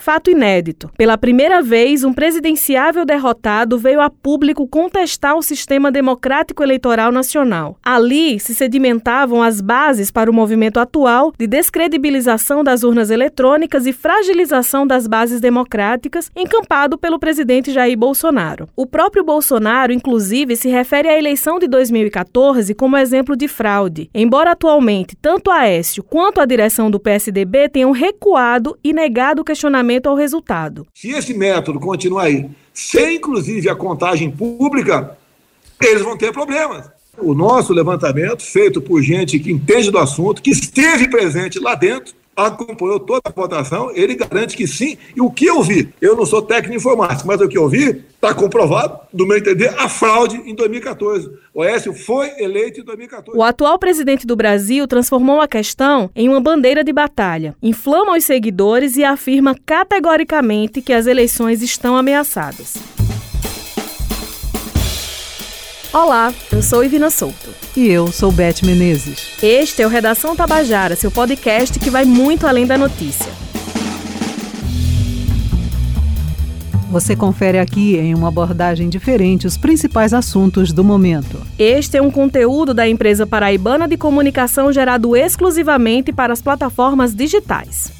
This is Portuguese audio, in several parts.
Fato inédito. Pela primeira vez, um presidenciável derrotado veio a público contestar o sistema democrático eleitoral nacional. Ali se sedimentavam as bases para o movimento atual de descredibilização das urnas eletrônicas e fragilização das bases democráticas, encampado pelo presidente Jair Bolsonaro. O próprio Bolsonaro, inclusive, se refere à eleição de 2014 como exemplo de fraude, embora atualmente tanto Aécio quanto a direção do PSDB tenham recuado e negado o questionamento ao resultado. Se esse método continuar aí, sem inclusive a contagem pública, eles vão ter problemas. O nosso levantamento, feito por gente que entende do assunto, que esteve presente lá dentro, acompanhou toda a votação, ele garante que sim. E o que eu vi, eu não sou técnico informático, mas o que eu vi está comprovado, do meu entender, a fraude em 2014. O Oécio foi eleito em 2014. O atual presidente do Brasil transformou a questão em uma bandeira de batalha, inflama os seguidores e afirma categoricamente que as eleições estão ameaçadas. Olá, eu sou Ivina Souto. E eu sou Beth Menezes. Este é o Redação Tabajara, seu podcast que vai muito além da notícia. Você confere aqui em uma abordagem diferente os principais assuntos do momento. Este é um conteúdo da empresa paraibana de comunicação gerado exclusivamente para as plataformas digitais.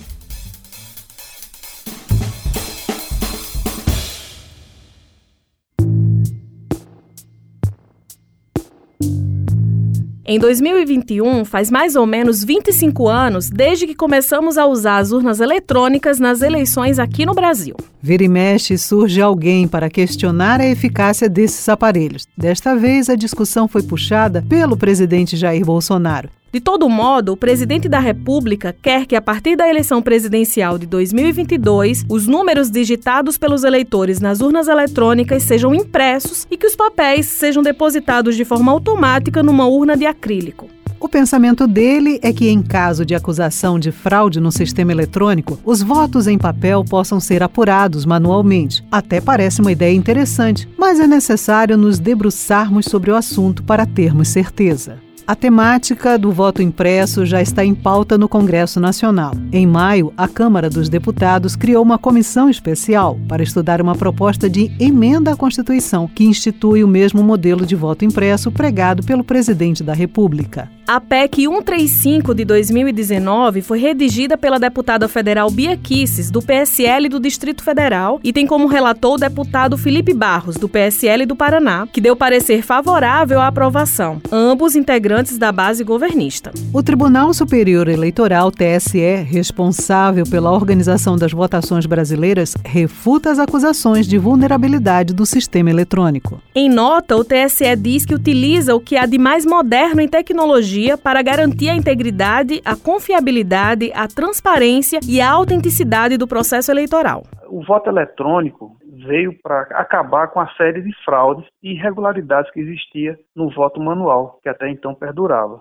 Em 2021, faz mais ou menos 25 anos desde que começamos a usar as urnas eletrônicas nas eleições aqui no Brasil. Vira e mexe surge alguém para questionar a eficácia desses aparelhos. Desta vez, a discussão foi puxada pelo presidente Jair Bolsonaro. De todo modo, o presidente da República quer que, a partir da eleição presidencial de 2022, os números digitados pelos eleitores nas urnas eletrônicas sejam impressos e que os papéis sejam depositados de forma automática numa urna de acrílico. O pensamento dele é que, em caso de acusação de fraude no sistema eletrônico, os votos em papel possam ser apurados manualmente. Até parece uma ideia interessante, mas é necessário nos debruçarmos sobre o assunto para termos certeza. A temática do voto impresso já está em pauta no Congresso Nacional. Em maio, a Câmara dos Deputados criou uma comissão especial para estudar uma proposta de emenda à Constituição que institui o mesmo modelo de voto impresso pregado pelo presidente da República. A PEC 135 de 2019 foi redigida pela deputada federal Bia Kisses, do PSL do Distrito Federal, e tem como relator o deputado Felipe Barros, do PSL do Paraná, que deu parecer favorável à aprovação, ambos integrantes da base governista. O Tribunal Superior Eleitoral, TSE, responsável pela organização das votações brasileiras, refuta as acusações de vulnerabilidade do sistema eletrônico. Em nota, o TSE diz que utiliza o que há de mais moderno em tecnologia para garantir a integridade, a confiabilidade, a transparência e a autenticidade do processo eleitoral. O voto eletrônico veio para acabar com a série de fraudes e irregularidades que existia no voto manual, que até então perdurava.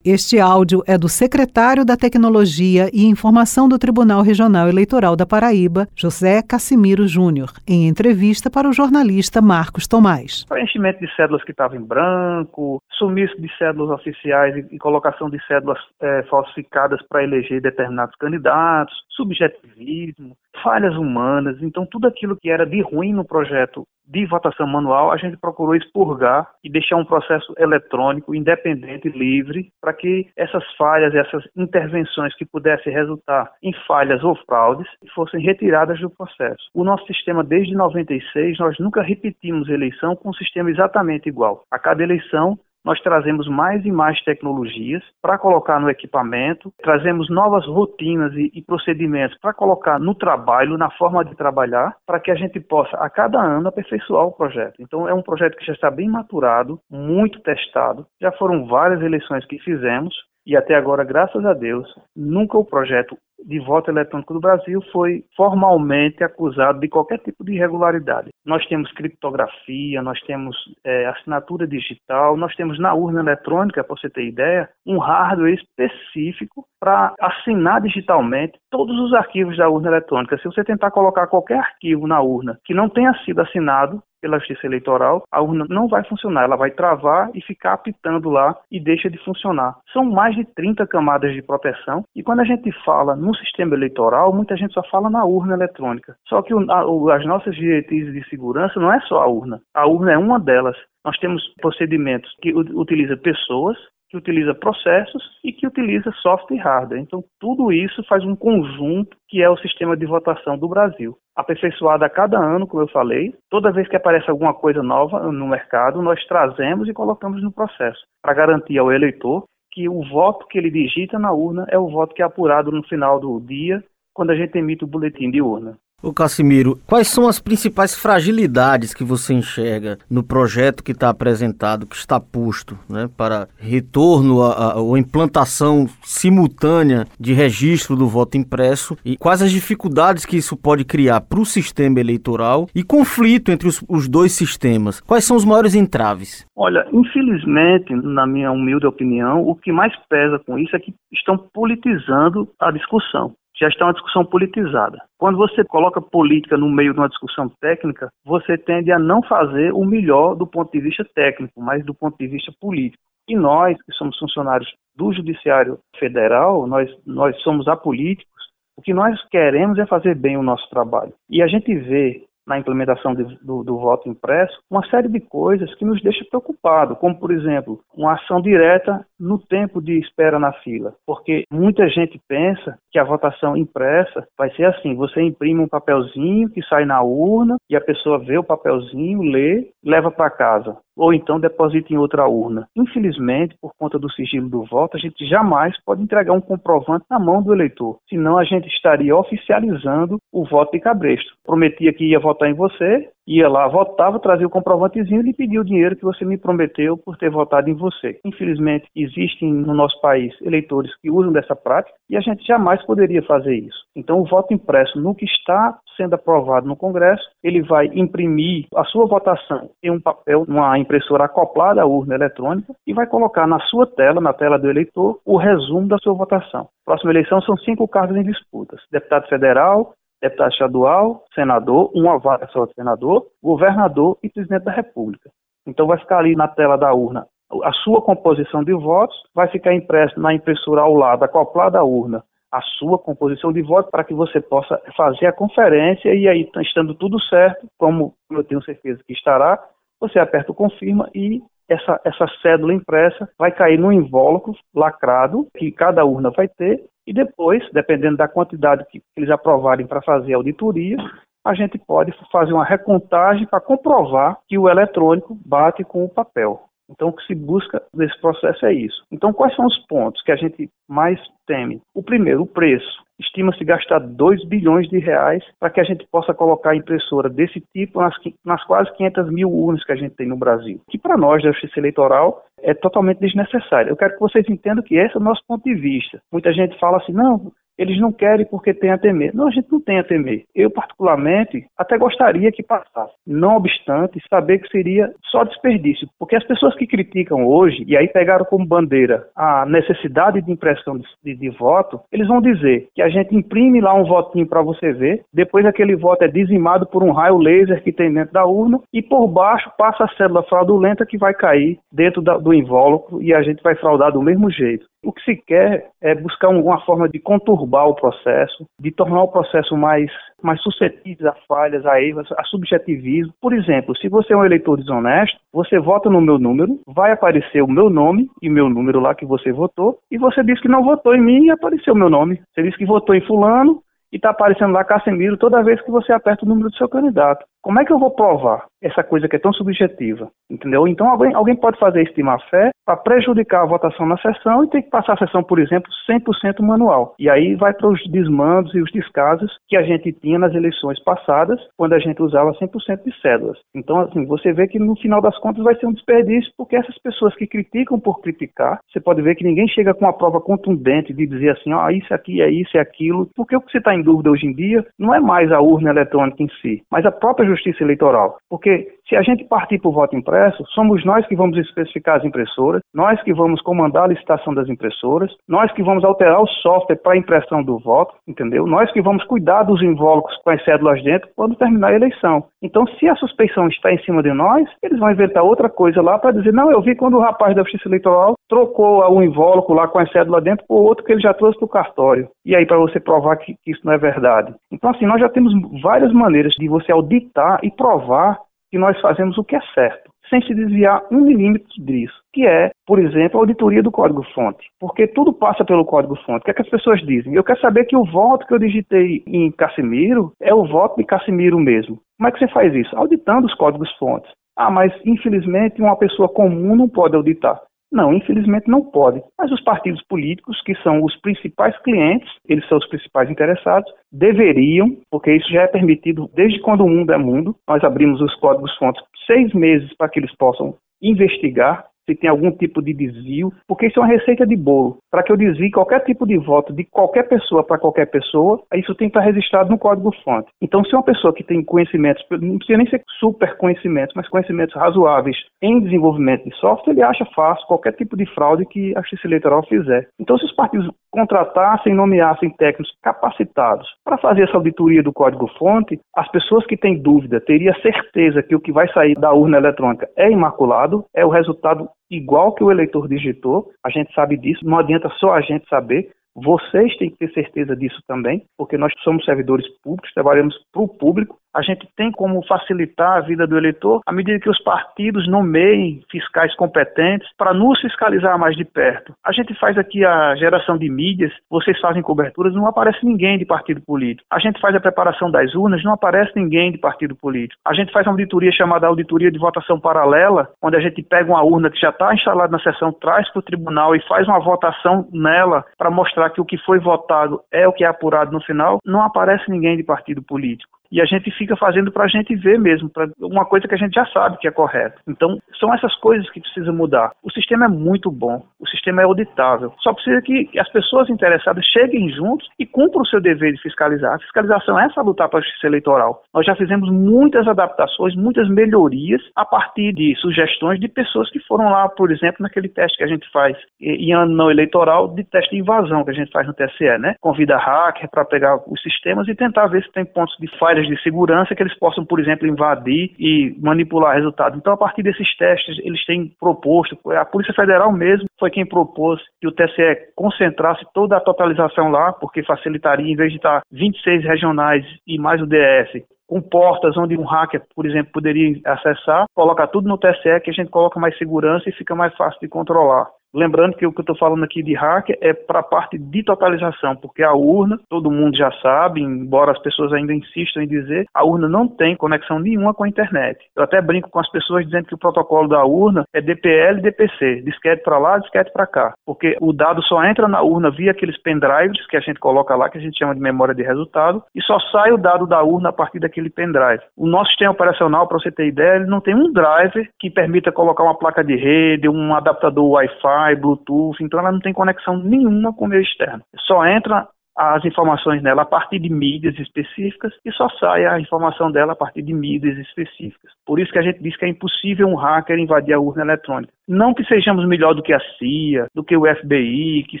Este áudio é do secretário da Tecnologia e Informação do Tribunal Regional Eleitoral da Paraíba, José Cassimiro Júnior, em entrevista para o jornalista Marcos Tomás. Preenchimento de cédulas que estavam em branco, sumiço de cédulas oficiais e, colocação de cédulas é, falsificadas para eleger determinados candidatos, subjetivismo, falhas humanas. Então, tudo aquilo que era de ruim no projeto de votação manual, a gente procurou expurgar e deixar um processo eletrônico, independente, livre, para que essas falhas, essas intervenções que pudessem resultar em falhas ou fraudes, fossem retiradas do processo. O nosso sistema, desde 96, nós nunca repetimos eleição com um sistema exatamente igual. A cada eleição, nós trazemos mais e mais tecnologias para colocar no equipamento, trazemos novas rotinas e, e procedimentos para colocar no trabalho, na forma de trabalhar, para que a gente possa, a cada ano, aperfeiçoar o projeto. Então, é um projeto que já está bem maturado, muito testado, já foram várias eleições que fizemos, e até agora, graças a Deus, nunca o projeto de voto eletrônico do Brasil foi formalmente acusado de qualquer tipo de irregularidade. Nós temos criptografia, nós temos é, assinatura digital, nós temos na urna eletrônica, para você ter ideia, um hardware específico para assinar digitalmente todos os arquivos da urna eletrônica. Se você tentar colocar qualquer arquivo na urna que não tenha sido assinado, pela Justiça Eleitoral, a urna não vai funcionar, ela vai travar e ficar apitando lá e deixa de funcionar. São mais de 30 camadas de proteção e quando a gente fala no sistema eleitoral, muita gente só fala na urna eletrônica. Só que o, a, as nossas diretrizes de segurança não é só a urna, a urna é uma delas. Nós temos procedimentos que utilizam pessoas, que utiliza processos e que utiliza software e hardware. Então, tudo isso faz um conjunto que é o sistema de votação do Brasil. Aperfeiçoado a cada ano, como eu falei, toda vez que aparece alguma coisa nova no mercado, nós trazemos e colocamos no processo, para garantir ao eleitor que o voto que ele digita na urna é o voto que é apurado no final do dia, quando a gente emite o boletim de urna. Ô Cassimiro, quais são as principais fragilidades que você enxerga no projeto que está apresentado, que está posto né, para retorno ou implantação simultânea de registro do voto impresso e quais as dificuldades que isso pode criar para o sistema eleitoral e conflito entre os, os dois sistemas? Quais são os maiores entraves? Olha, infelizmente, na minha humilde opinião, o que mais pesa com isso é que estão politizando a discussão já está uma discussão politizada. Quando você coloca política no meio de uma discussão técnica, você tende a não fazer o melhor do ponto de vista técnico, mas do ponto de vista político. E nós, que somos funcionários do Judiciário Federal, nós, nós somos apolíticos, o que nós queremos é fazer bem o nosso trabalho. E a gente vê na implementação de, do, do, voto impresso, uma série de coisas que nos deixa preocupado, como por exemplo, uma ação direta no tempo de espera na fila, porque muita gente pensa que a votação impressa vai ser assim: você imprime um papelzinho que sai na urna e a pessoa vê o papelzinho, lê, leva para casa ou então deposita em outra urna. Infelizmente, por conta do sigilo do voto, a gente jamais pode entregar um comprovante na mão do eleitor, senão a gente estaria oficializando o voto de cabresto. Prometia que ia votar em você, ia lá, votava, trazia o comprovantezinho e lhe pedia o dinheiro que você me prometeu por ter votado em você. Infelizmente, existem no nosso país eleitores que usam dessa prática e a gente jamais poderia fazer isso. Então, o voto impresso, no que está sendo aprovado no Congresso, ele vai imprimir a sua votação em um papel, numa impressora acoplada à urna eletrônica e vai colocar na sua tela, na tela do eleitor, o resumo da sua votação. Próxima eleição são cinco cargos em disputas: deputado federal, deputado estadual, senador, uma vaga só de senador, governador e presidente da República. Então vai ficar ali na tela da urna a sua composição de votos, vai ficar impresso na impressora ao lado, acoplada à urna, a sua composição de votos para que você possa fazer a conferência e aí, estando tudo certo, como eu tenho certeza que estará, você aperta o confirma e essa, essa cédula impressa vai cair no invólucro lacrado que cada urna vai ter e depois, dependendo da quantidade que eles aprovarem para fazer a auditoria, a gente pode fazer uma recontagem para comprovar que o eletrônico bate com o papel. Então, o que se busca nesse processo é isso. Então, quais são os pontos que a gente mais teme? O primeiro, o preço. Estima-se gastar 2 bilhões de reais para que a gente possa colocar impressora desse tipo nas, nas quase 500 mil urnas que a gente tem no Brasil. Que para nós, da Justiça Eleitoral, é totalmente desnecessário. Eu quero que vocês entendam que esse é o nosso ponto de vista. Muita gente fala assim, não, eles não querem porque tem a temer. Não, a gente não tem a temer. Eu, particularmente, até gostaria que passasse. Não obstante, saber que seria só desperdício. Porque as pessoas que criticam hoje, e aí pegaram como bandeira a necessidade de impressão de, de, de voto, eles vão dizer que a gente imprime lá um votinho para você ver, depois aquele voto é dizimado por um raio laser que tem dentro da urna, e por baixo passa a célula fraudulenta que vai cair dentro da, do invólucro e a gente vai fraudar do mesmo jeito. O que se quer é buscar uma forma de conturbar o processo, de tornar o processo mais, mais suscetível a falhas, a erros, a subjetivismo. Por exemplo, se você é um eleitor desonesto, você vota no meu número, vai aparecer o meu nome e meu número lá que você votou, e você diz que não votou em mim e apareceu o meu nome. Você diz que votou em fulano e está aparecendo lá Casemiro toda vez que você aperta o número do seu candidato. Como é que eu vou provar essa coisa que é tão subjetiva? Entendeu? Então alguém, alguém pode fazer isso de má fé para prejudicar a votação na sessão e ter que passar a sessão, por exemplo, 100% manual. E aí vai para os desmandos e os descasos que a gente tinha nas eleições passadas, quando a gente usava 100% de cédulas. Então, assim, você vê que no final das contas vai ser um desperdício, porque essas pessoas que criticam por criticar, você pode ver que ninguém chega com uma prova contundente de dizer assim, ó, oh, isso aqui é isso, é aquilo, porque o que você está em dúvida hoje em dia não é mais a urna eletrônica em si, mas a própria justiça eleitoral. Porque Se a gente partir para o voto impresso, somos nós que vamos especificar as impressoras, nós que vamos comandar a licitação das impressoras, nós que vamos alterar o software para a impressão do voto, entendeu? Nós que vamos cuidar dos invólucros com as cédulas dentro quando terminar a eleição. Então, se a suspeição está em cima de nós, eles vão inventar outra coisa lá para dizer, não, eu vi quando o rapaz da Justiça Eleitoral trocou o invólucro lá com a cédula dentro por outro que ele já trouxe do cartório. E aí, para você provar que, que isso não é verdade. Então, assim, nós já temos várias maneiras de você auditar e provar que nós fazemos o que é certo, sem se desviar um milímetro disso, que é, por exemplo, a auditoria do código-fonte. Porque tudo passa pelo código-fonte. O que, é que as pessoas dizem? Eu quero saber que o voto que eu digitei em Casimiro é o voto de Casimiro mesmo. Como é que você faz isso? Auditando os códigos-fontes. Ah, mas infelizmente uma pessoa comum não pode auditar. Não, infelizmente não pode. Mas os partidos políticos, que são os principais clientes, eles são os principais interessados, deveriam, porque isso já é permitido desde quando o mundo é mundo, nós abrimos os códigos-fontes seis meses para que eles possam investigar se tem algum tipo de desvio, porque isso é uma receita de bolo. Para que eu desvie qualquer tipo de voto de qualquer pessoa para qualquer pessoa, isso tem que estar registrado no código-fonte. Então, se uma pessoa que tem conhecimentos, não precisa nem ser super conhecimentos, mas conhecimentos razoáveis em desenvolvimento de software, ele acha fácil qualquer tipo de fraude que a Justiça Eleitoral fizer. Então, se os partidos contratassem nomeassem técnicos capacitados para fazer essa auditoria do código-fonte, as pessoas que têm dúvida teriam certeza que o que vai sair da urna eletrônica é imaculado, é o resultado igual que o eleitor digitou, a gente sabe disso, não adianta só a gente saber, vocês têm que ter certeza disso também, porque nós somos servidores públicos, trabalhamos para o público a gente tem como facilitar a vida do eleitor à medida que os partidos nomeiem fiscais competentes para nos fiscalizar mais de perto. A gente faz aqui a geração de mídias, vocês fazem coberturas, não aparece ninguém de partido político. A gente faz a preparação das urnas, não aparece ninguém de partido político. A gente faz uma auditoria chamada auditoria de votação paralela, onde a gente pega uma urna que já está instalada na sessão, traz para o tribunal e faz uma votação nela para mostrar que o que foi votado é o que é apurado no final. Não aparece ninguém de partido político e a gente fica fazendo para a gente ver mesmo, para uma coisa que a gente já sabe que é correta. Então, são essas coisas que precisam mudar. O sistema é muito bom, o sistema é auditável. Só precisa que as pessoas interessadas cheguem juntos e cumpram o seu dever de fiscalizar. A fiscalização é salutar para a justiça eleitoral. Nós já fizemos muitas adaptações, muitas melhorias a partir de sugestões de pessoas que foram lá, por exemplo, naquele teste que a gente faz em ano não eleitoral de teste de invasão que a gente faz no TSE, né? Convida hacker para pegar os sistemas e tentar ver se tem pontos de falha áreas de segurança que eles possam, por exemplo, invadir e manipular resultados. Então, a partir desses testes, eles têm proposto, a Polícia Federal mesmo foi quem propôs que o TSE concentrasse toda a totalização lá, porque facilitaria, em vez de estar 26 regionais e mais o DF, com portas onde um hacker, por exemplo, poderia acessar, coloca tudo no TSE que a gente coloca mais segurança e fica mais fácil de controlar. Lembrando que o que eu estou falando aqui de hacker é para a parte de totalização, porque a urna, todo mundo já sabe, embora as pessoas ainda insistam em dizer, a urna não tem conexão nenhuma com a internet. Eu até brinco com as pessoas dizendo que o protocolo da urna é DPL e DPC, disquete para lá, disquete para cá, porque o dado só entra na urna via aqueles pendrives que a gente coloca lá, que a gente chama de memória de resultado, e só sai o dado da urna a partir daquele pendrive. O nosso sistema operacional, para você ter ideia, ele não tem um driver que permita colocar uma placa de rede, um adaptador Wi-Fi, Wi-Fi, Bluetooth, então ela não tem conexão nenhuma com o meio externo. Só entra as informações nela a partir de mídias específicas e só sai a informação dela a partir de mídias específicas. Por isso que a gente diz que é impossível um hacker invadir a urna eletrônica. Não que sejamos melhor do que a CIA, do que o FBI, que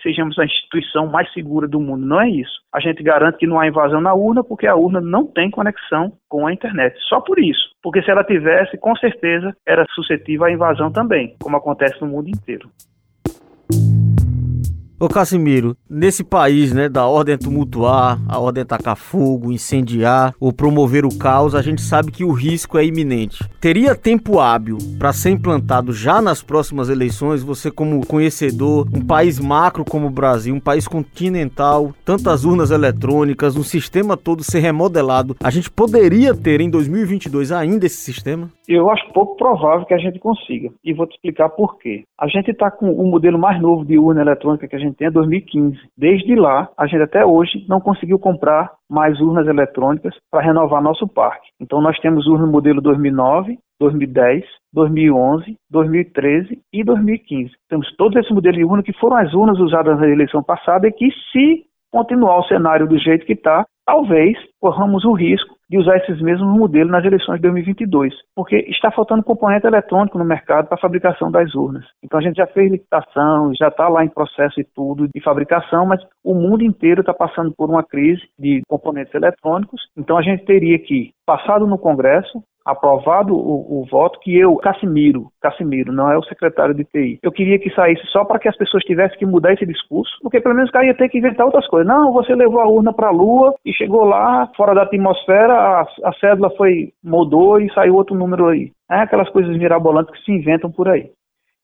sejamos a instituição mais segura do mundo, não é isso. A gente garante que não há invasão na urna porque a urna não tem conexão com a internet. Só por isso. Porque se ela tivesse, com certeza era suscetível à invasão também, como acontece no mundo inteiro. Ô Casimiro, nesse país, né, da ordem tumultuar, a ordem tacar fogo, incendiar ou promover o caos, a gente sabe que o risco é iminente. Teria tempo hábil para ser implantado já nas próximas eleições, você como conhecedor, um país macro como o Brasil, um país continental, tantas urnas eletrônicas, um sistema todo ser remodelado, a gente poderia ter em 2022 ainda esse sistema? Eu acho pouco provável que a gente consiga. E vou te explicar por quê. A gente está com o modelo mais novo de urna eletrônica que a gente tem é 2015. Desde lá, a gente até hoje não conseguiu comprar mais urnas eletrônicas para renovar nosso parque. Então nós temos urna modelo 2009, 2010, 2011, 2013 e 2015. Temos todos esses modelos de urna que foram as urnas usadas na eleição passada e que se continuar o cenário do jeito que está, talvez corramos o risco de usar esses mesmos modelos nas eleições de 2022, porque está faltando componente eletrônico no mercado para a fabricação das urnas. Então a gente já fez licitação, já está lá em processo e tudo de fabricação, mas o mundo inteiro está passando por uma crise de componentes eletrônicos. Então a gente teria que, passado no Congresso, aprovado o, o, voto que eu, Cassimiro, Cassimiro, não é o secretário de TI, eu queria que saísse só para que as pessoas tivessem que mudar esse discurso, porque pelo menos o cara ia ter que inventar outras coisas. Não, você levou a urna para a Lua e chegou lá, fora da atmosfera, a, a cédula foi, mudou e saiu outro número aí. É aquelas coisas mirabolantes que se inventam por aí.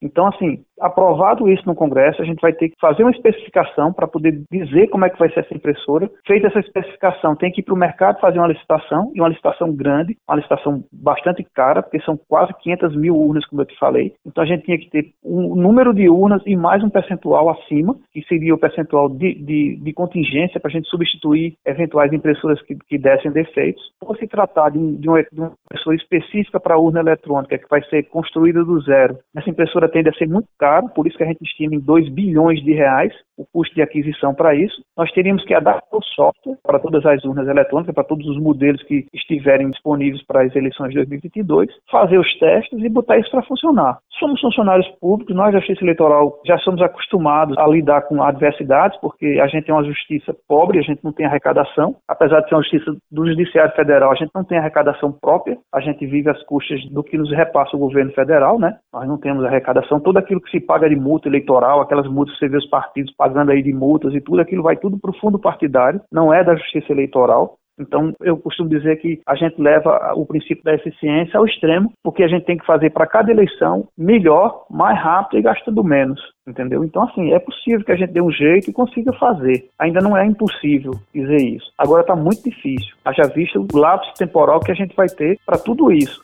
Então, assim, aprovado isso no Congresso, a gente vai ter que fazer uma especificação para poder dizer como é que vai ser essa impressora. Feita essa especificação, tem que ir para o mercado fazer uma licitação, e uma licitação grande, uma licitação bastante cara, porque são quase 500 mil urnas, como eu te falei. Então, a gente tinha que ter um número de urnas e mais um percentual acima, que seria o percentual de, de, de contingência para a gente substituir eventuais impressoras que, que dessem defeitos. Por se tratar de, de uma impressora específica para a urna eletrônica, que vai ser construída do zero, essa impressora tende a ser muito caro, por isso que a gente estima em 2 bilhões de reais o custo de aquisição para isso. Nós teríamos que adaptar o software para todas as urnas eletrônicas, para todos os modelos que estiverem disponíveis para as eleições de 2022, fazer os testes e botar isso para funcionar. Somos funcionários públicos, nós da Justiça Eleitoral já somos acostumados a lidar com adversidades, porque a gente tem uma justiça pobre, a gente não tem arrecadação, apesar de ser uma justiça do Judiciário Federal, a gente não tem arrecadação própria, a gente vive às custas do que nos repassa o governo federal, né? Nós não temos arrecadação, todo aquilo que se paga de multa eleitoral, aquelas multas que você vê os partidos pagando aí de multas e tudo, aquilo vai tudo para o fundo partidário, não é da justiça eleitoral. Então, eu costumo dizer que a gente leva o princípio da eficiência ao extremo, porque a gente tem que fazer para cada eleição melhor, mais rápido e gastando menos, entendeu? Então, assim, é possível que a gente dê um jeito e consiga fazer. Ainda não é impossível dizer isso. Agora está muito difícil. Haja visto o lapso temporal que a gente vai ter para tudo isso.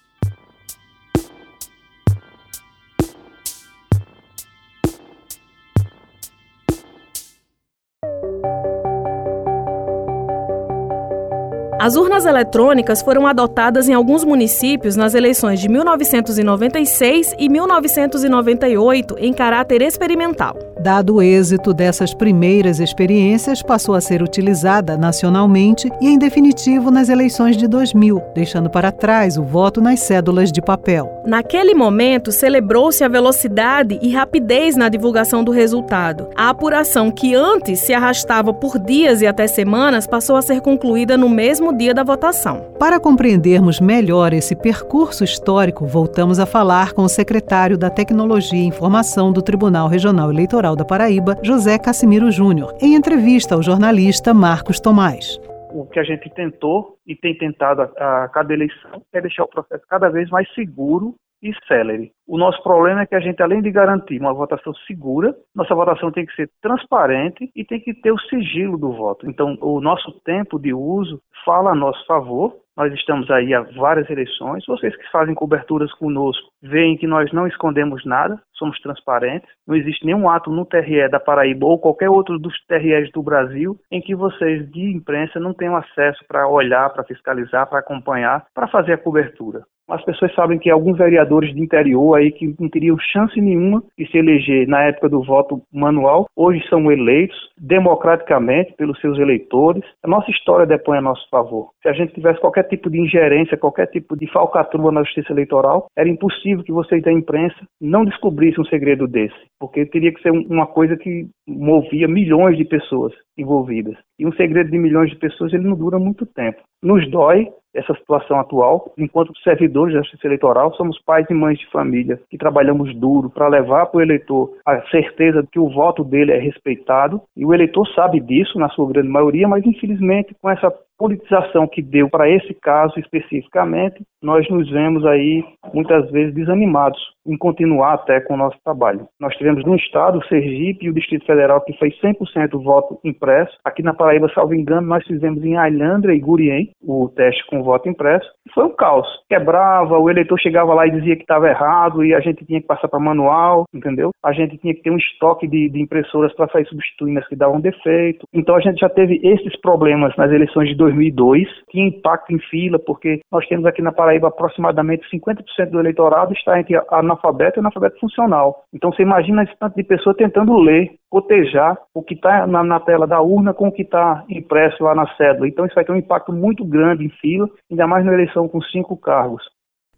As urnas eletrônicas foram adotadas em alguns municípios nas eleições de 1996 e 1998 em caráter experimental. Dado o êxito dessas primeiras experiências, passou a ser utilizada nacionalmente e, em definitivo, nas eleições de 2000, deixando para trás o voto nas cédulas de papel. Naquele momento, celebrou-se a velocidade e rapidez na divulgação do resultado. A apuração, que antes se arrastava por dias e até semanas, passou a ser concluída no mesmo dia da votação. Para compreendermos melhor esse percurso histórico, voltamos a falar com o secretário da Tecnologia e Informação do Tribunal Regional Eleitoral da Paraíba, José Cassimiro Júnior, em entrevista ao jornalista Marcos Tomás o que a gente tentou e tem tentado a, a, cada eleição é deixar o processo cada vez mais seguro e célere. O nosso problema é que a gente, além de garantir uma votação segura, nossa votação tem que ser transparente e tem que ter o sigilo do voto. Então, o nosso tempo de uso fala a nosso favor. Nós estamos aí há várias eleições. Vocês que fazem coberturas conosco veem que nós não escondemos nada, somos transparentes. Não existe nenhum ato no TRE da Paraíba ou qualquer outro dos TREs do Brasil em que vocês de imprensa não tenham acesso para olhar, para fiscalizar, para acompanhar, para fazer a cobertura. As pessoas sabem que alguns vereadores de interior aí que não teriam chance nenhuma de se eleger na época do voto manual, hoje são eleitos democraticamente pelos seus eleitores. A nossa história depõe a nosso favor. Se a gente tivesse qualquer tipo de ingerência, qualquer tipo de falcatrua na justiça eleitoral, era impossível que vocês da imprensa não descobrissem um segredo desse, porque teria que ser uma coisa que movia milhões de pessoas envolvidas. E um segredo de milhões de pessoas ele não dura muito tempo. Nos dói, essa situação atual. Enquanto servidores da Justiça Eleitoral, somos pais e mães de família que trabalhamos duro para levar para o eleitor a certeza de que o voto dele é respeitado. E o eleitor sabe disso, na sua grande maioria, mas infelizmente com essa politização que deu para esse caso especificamente, nós nos vemos aí muitas vezes desanimados em continuar até com o nosso trabalho. Nós tivemos no estado, o Sergipe e o Distrito Federal que foi 100% voto impresso. Aqui na Paraíba, salvo engano, nós fizemos em Alhandra e Gurien o teste com voto impresso. E foi um caos. Quebrava, o eleitor chegava lá e dizia que estava errado e a gente tinha que passar para manual, entendeu? A gente tinha que ter um estoque de, de impressoras para sair substituindo as que davam defeito. Então a gente já teve esses problemas nas eleições de 2002, tinha impacto em fila, porque nós temos aqui na Paraíba aproximadamente 50% do eleitorado está entre analfabeto e analfabeto funcional. Então você imagina esse tanto de pessoa tentando ler, cotejar o que está na, na, tela da urna com o que está impresso lá na cédula. Então isso vai ter um impacto muito grande em fila, ainda mais na eleição com cinco cargos.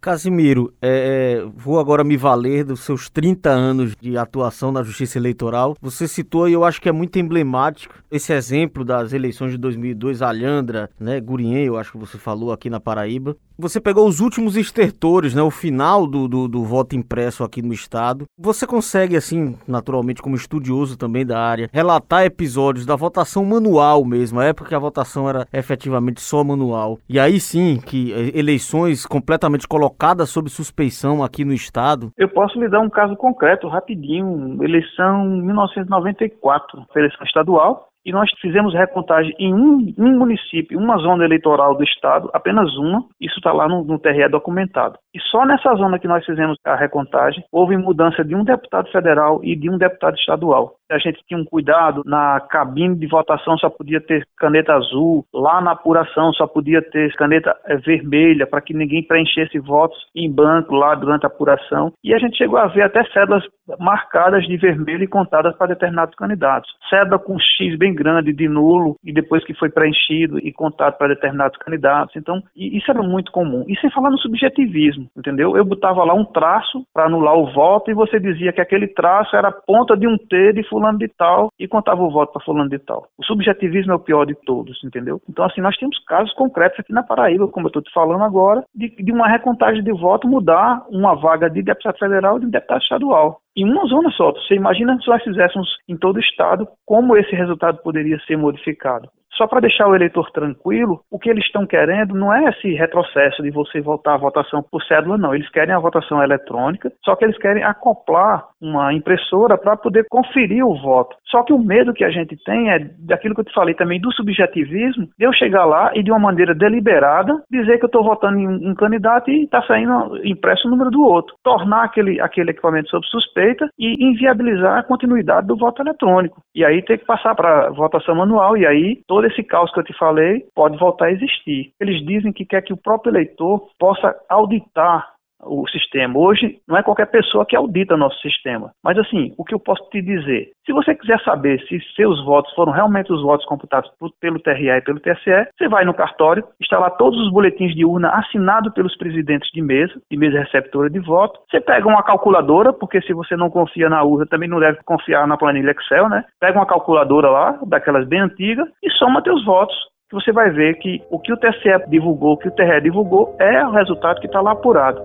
Casimiro, é, é, vou agora me valer dos seus 30 anos de atuação na Justiça Eleitoral. Você citou, e eu acho que é muito emblemático, esse exemplo das eleições de 2002, Alhandra, né, Gurien, eu acho que você falou aqui na Paraíba. Você pegou os últimos estertores, né, o final do, do, do voto impresso aqui no estado. Você consegue, assim, naturalmente, como estudioso também da área, relatar episódios da votação manual mesmo, a época que a votação era efetivamente só manual. E aí sim, que eh, eleições completamente colocadas sob suspeição aqui no estado. Eu posso lhe dar um caso concreto, rapidinho. Eleição 1994, eleição estadual e nós fizemos recontagem em um, um, município, uma zona eleitoral do estado, apenas uma, isso está lá no, no TRE documentado. E só nessa zona que nós fizemos a recontagem, houve mudança de um deputado federal e de um deputado estadual. A gente tinha um cuidado, na cabine de votação só podia ter caneta azul, lá na apuração só podia ter caneta eh, vermelha, para que ninguém preenchesse votos em banco lá durante a apuração. E a gente chegou a ver até cédulas marcadas de vermelho e contadas para determinados candidatos. Cédula com X bem grande de nulo e depois que foi preenchido e contado para determinados candidatos. Então, isso era muito comum. E sem falar no subjetivismo, entendeu? Eu botava lá um traço para anular o voto e você dizia que aquele traço era a ponta de um T de fulano de tal e contava o voto para fulano de tal. O subjetivismo é o pior de todos, entendeu? Então, assim, nós temos casos concretos aqui na Paraíba, como eu estou te falando agora, de, de uma recontagem de voto mudar uma vaga de deputado federal de deputado estadual em uma zona só. Você imagina se nós fizéssemos em todo o estado, como esse resultado poderia ser modificado. Só para deixar o eleitor tranquilo, o que eles estão querendo não é esse retrocesso de você voltar à votação por cédula, não. Eles querem a votação eletrônica, só que eles querem acoplar uma impressora para poder conferir o voto. Só que o medo que a gente tem é daquilo que eu te falei também, do subjetivismo, de eu chegar lá e de uma maneira deliberada dizer que eu estou votando em um candidato e está saindo impresso o número do outro. Tornar aquele, aquele equipamento sob suspeita e inviabilizar a continuidade do voto eletrônico. E aí ter que passar para votação manual e aí todo esse caos que eu te falei pode voltar a existir. Eles dizem que quer que o próprio eleitor possa auditar o sistema. Hoje, não é qualquer pessoa que audita nosso sistema. Mas, assim, o que eu posso te dizer? Se você quiser saber se seus votos foram realmente os votos computados pelo TRE e pelo TSE, você vai no cartório, está lá todos os boletins de urna assinados pelos presidentes de mesa, de mesa receptora de voto. Você pega uma calculadora, porque se você não confia na urna, também não deve confiar na planilha Excel, né? Pega uma calculadora lá, daquelas bem antigas, e soma teus votos você vai ver que o que o TSE divulgou, o que o TRE divulgou, é o resultado que está lá apurado.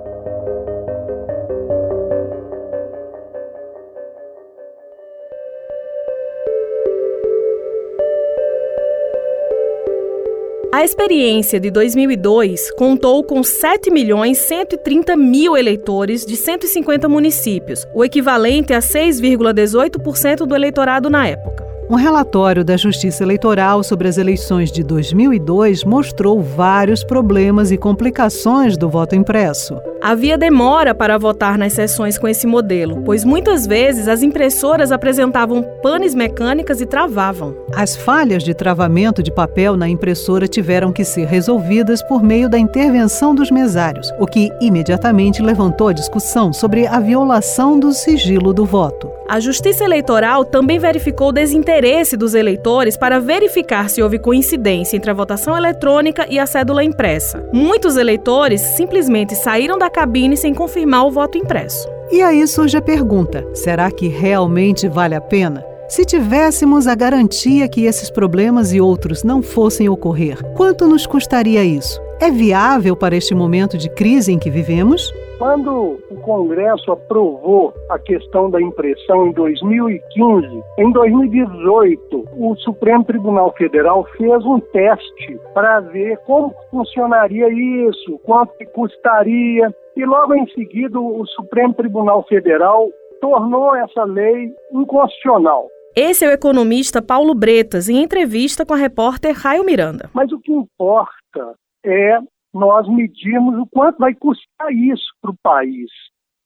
A experiência de 2002 contou com 7 milhões 130 mil eleitores de 150 municípios, o equivalente a 6,18% do eleitorado na época. Um relatório da Justiça Eleitoral sobre as eleições de 2002 mostrou vários problemas e complicações do voto impresso. Havia demora para votar nas sessões com esse modelo, pois muitas vezes as impressoras apresentavam panes mecânicas e travavam. As falhas de travamento de papel na impressora tiveram que ser resolvidas por meio da intervenção dos mesários, o que imediatamente levantou a discussão sobre a violação do sigilo do voto. A Justiça Eleitoral também verificou o desinteresse dos eleitores para verificar se houve coincidência entre a votação eletrônica e a cédula impressa. Muitos eleitores simplesmente saíram da cabine sem confirmar o voto impresso. E aí surge a pergunta: será que realmente vale a pena? Se tivéssemos a garantia que esses problemas e outros não fossem ocorrer, quanto nos custaria isso? É viável para este momento de crise em que vivemos? Quando o Congresso aprovou a questão da impressão em 2015, em 2018, o Supremo Tribunal Federal fez um teste para ver como funcionaria isso, quanto custaria, e logo em seguida o Supremo Tribunal Federal tornou essa lei inconstitucional. Esse é o economista Paulo Bretas, em entrevista com a repórter Raio Miranda. Mas o que importa é nós medirmos o quanto vai custar isso para o país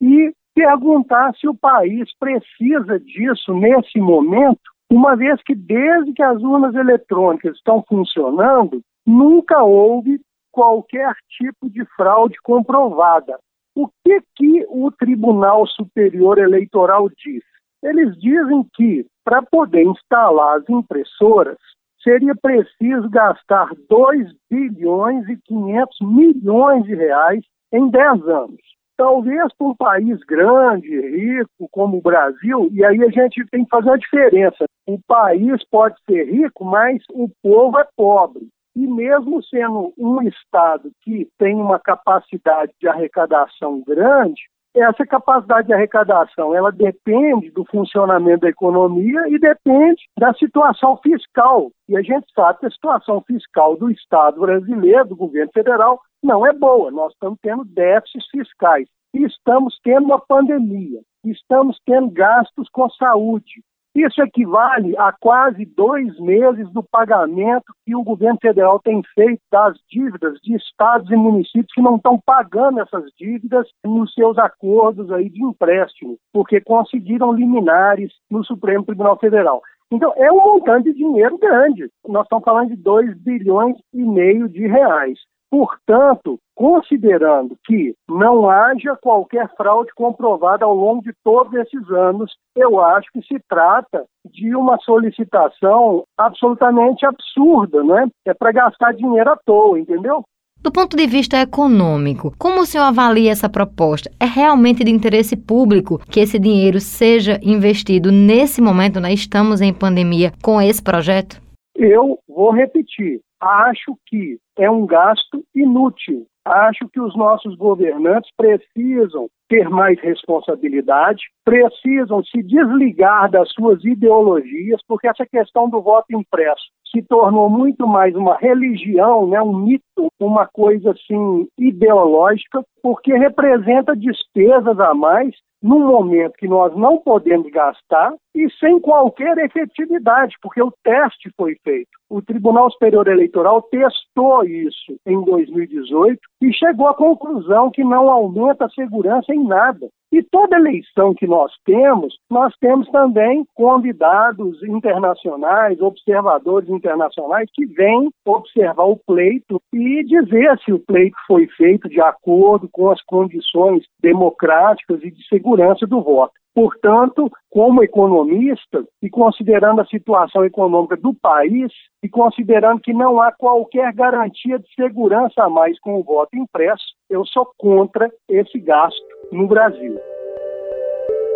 e perguntar se o país precisa disso nesse momento, uma vez que desde que as urnas eletrônicas estão funcionando, nunca houve qualquer tipo de fraude comprovada. O que, que o Tribunal Superior Eleitoral diz? Eles dizem que, para poder instalar as impressoras, seria preciso gastar 2 bilhões e 500 milhões de reais em 10 anos. Talvez para um país grande, rico como o Brasil, e aí a gente tem que fazer uma diferença. O país pode ser rico, mas o povo é pobre. E mesmo sendo um estado que tem uma capacidade de arrecadação grande, essa capacidade de arrecadação ela depende do funcionamento da economia e depende da situação fiscal. E a gente sabe que a situação fiscal do Estado brasileiro, do governo federal, não é boa. Nós estamos tendo déficits fiscais estamos tendo uma pandemia, estamos tendo gastos com saúde, isso equivale a quase dois meses do pagamento que o governo federal tem feito das dívidas de estados e municípios que não estão pagando essas dívidas nos seus acordos aí de empréstimo, porque conseguiram liminares no Supremo Tribunal Federal. Então, é um montante de dinheiro grande. Nós estamos falando de 2 bilhões e meio de reais. Portanto, considerando que não haja qualquer fraude comprovada ao longo de todos esses anos, eu acho que se trata de uma solicitação absolutamente absurda, né? É para gastar dinheiro à toa, entendeu? Do ponto de vista econômico, como o senhor avalia essa proposta? É realmente de interesse público que esse dinheiro seja investido nesse momento, né? Estamos em pandemia com esse projeto? Eu vou repetir. Acho que é um gasto inútil. Acho que os nossos governantes precisam ter mais responsabilidade, precisam se desligar das suas ideologias, porque essa questão do voto impresso se tornou muito mais uma religião, né, um mito, uma coisa assim ideológica, porque representa despesas a mais num momento que nós não podemos gastar e sem qualquer efetividade, porque o teste foi feito. O Tribunal Superior Eleitoral testou isso em 2018 e chegou à conclusão que não aumenta a segurança em nada. E toda eleição que nós temos, nós temos também convidados internacionais, observadores internacionais que vêm observar o pleito e dizer se o pleito foi feito de acordo com as condições democráticas e de segurança do voto. Portanto, como economista e considerando a situação econômica do país e considerando que não há qualquer garantia de segurança a mais com o voto impresso, eu sou contra esse gasto no Brasil.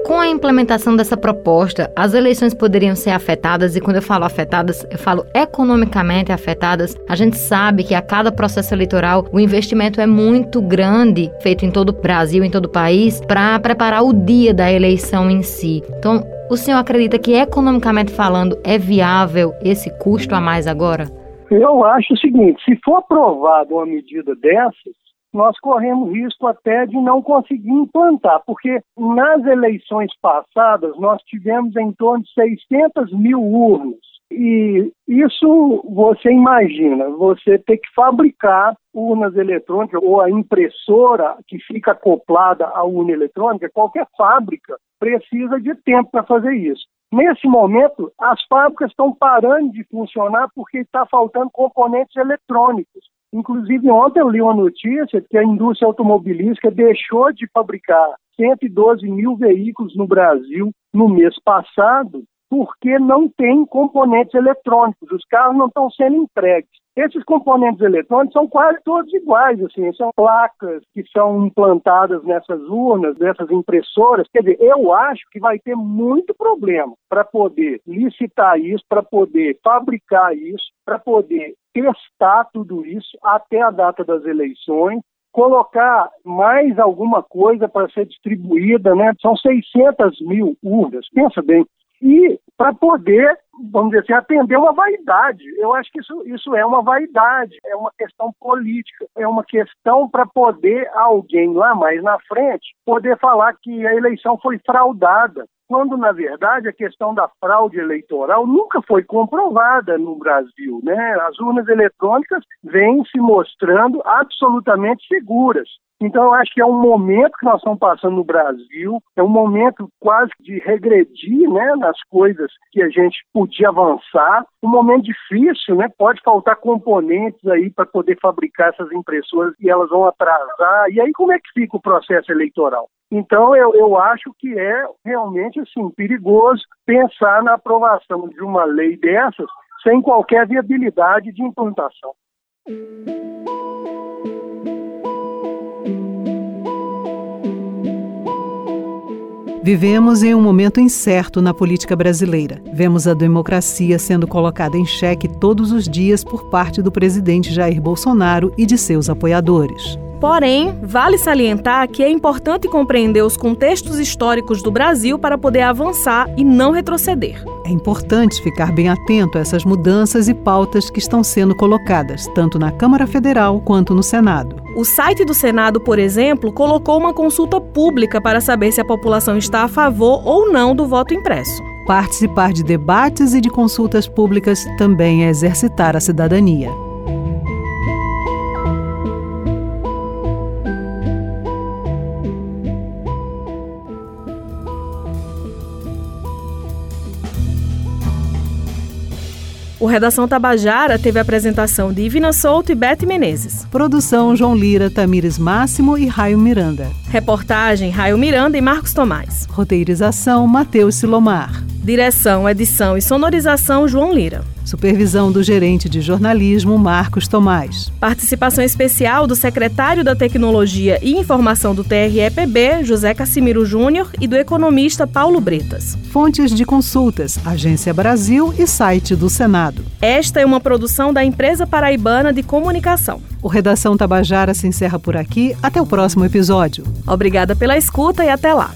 Com a implementação dessa proposta, as eleições poderiam ser afetadas, e quando eu falo afetadas, eu falo economicamente afetadas. A gente sabe que a cada processo eleitoral o investimento é muito grande, feito em todo o Brasil, em todo o país, para preparar o dia da eleição em si. Então, o senhor acredita que economicamente falando é viável esse custo a mais agora? Eu acho o seguinte: se for aprovada uma medida dessas, nós corremos risco até de não conseguir implantar, porque nas eleições passadas nós tivemos em torno de 600 mil urnas. E isso você imagina, você ter que fabricar urnas eletrônicas ou a impressora que fica acoplada à urna eletrônica, qualquer fábrica precisa de tempo para fazer isso. Nesse momento, as fábricas estão parando de funcionar porque está faltando componentes eletrônicos. Inclusive, ontem eu li uma notícia que a indústria automobilística deixou de fabricar 112 mil veículos no Brasil no mês passado porque não tem componentes eletrônicos, os carros não estão sendo entregues. Esses componentes eletrônicos são quase todos iguais, assim, são placas que são implantadas nessas urnas, nessas impressoras. Quer dizer, eu acho que vai ter muito problema para poder licitar isso, para poder fabricar isso, para poder testar tudo isso até a data das eleições colocar mais alguma coisa para ser distribuída, né? São 600 mil urnas, pensa bem. E para poder vamos dizer assim, atender uma vaidade. Eu acho que isso, isso é uma vaidade, é uma questão política, é uma questão para poder alguém lá mais na frente poder falar que a eleição foi fraudada quando na verdade a questão da fraude eleitoral nunca foi comprovada no Brasil, né? As urnas eletrônicas vêm se mostrando absolutamente seguras. Então, eu acho que é um momento que nós estamos passando no Brasil, é um momento quase de regredir né, nas coisas que a gente, de avançar, um momento difícil, né? Pode faltar componentes aí para poder fabricar essas impressoras e elas vão atrasar. E aí como é que fica o processo eleitoral? Então eu, eu acho que é realmente assim perigoso pensar na aprovação de uma lei dessas sem qualquer viabilidade de implantação. Vivemos em um momento incerto na política brasileira. Vemos a democracia sendo colocada em xeque todos os dias por parte do presidente Jair Bolsonaro e de seus apoiadores. Porém, vale salientar que é importante compreender os contextos históricos do Brasil para poder avançar e não retroceder. É importante ficar bem atento a essas mudanças e pautas que estão sendo colocadas, tanto na Câmara Federal quanto no Senado. O site do Senado, por exemplo, colocou uma consulta pública para saber se a população está a favor ou não do voto impresso. Participar de debates e de consultas públicas também é exercitar a cidadania. Redação Tabajara teve a apresentação de Ivina Souto e Bete Menezes. Produção João Lira, Tamires Máximo e Raio Miranda. Reportagem Raio Miranda e Marcos Tomás. Roteirização Matheus Silomar. Direção, edição e sonorização João Lira. Supervisão do gerente de jornalismo Marcos Tomás. Participação especial do secretário da Tecnologia e Informação do TREPB, José Cassimiro Júnior, e do economista Paulo Bretas. Fontes de consultas: Agência Brasil e site do Senado. Esta é uma produção da Empresa Paraibana de Comunicação. O Redação Tabajara se encerra por aqui. Até o próximo episódio. Obrigada pela escuta e até lá.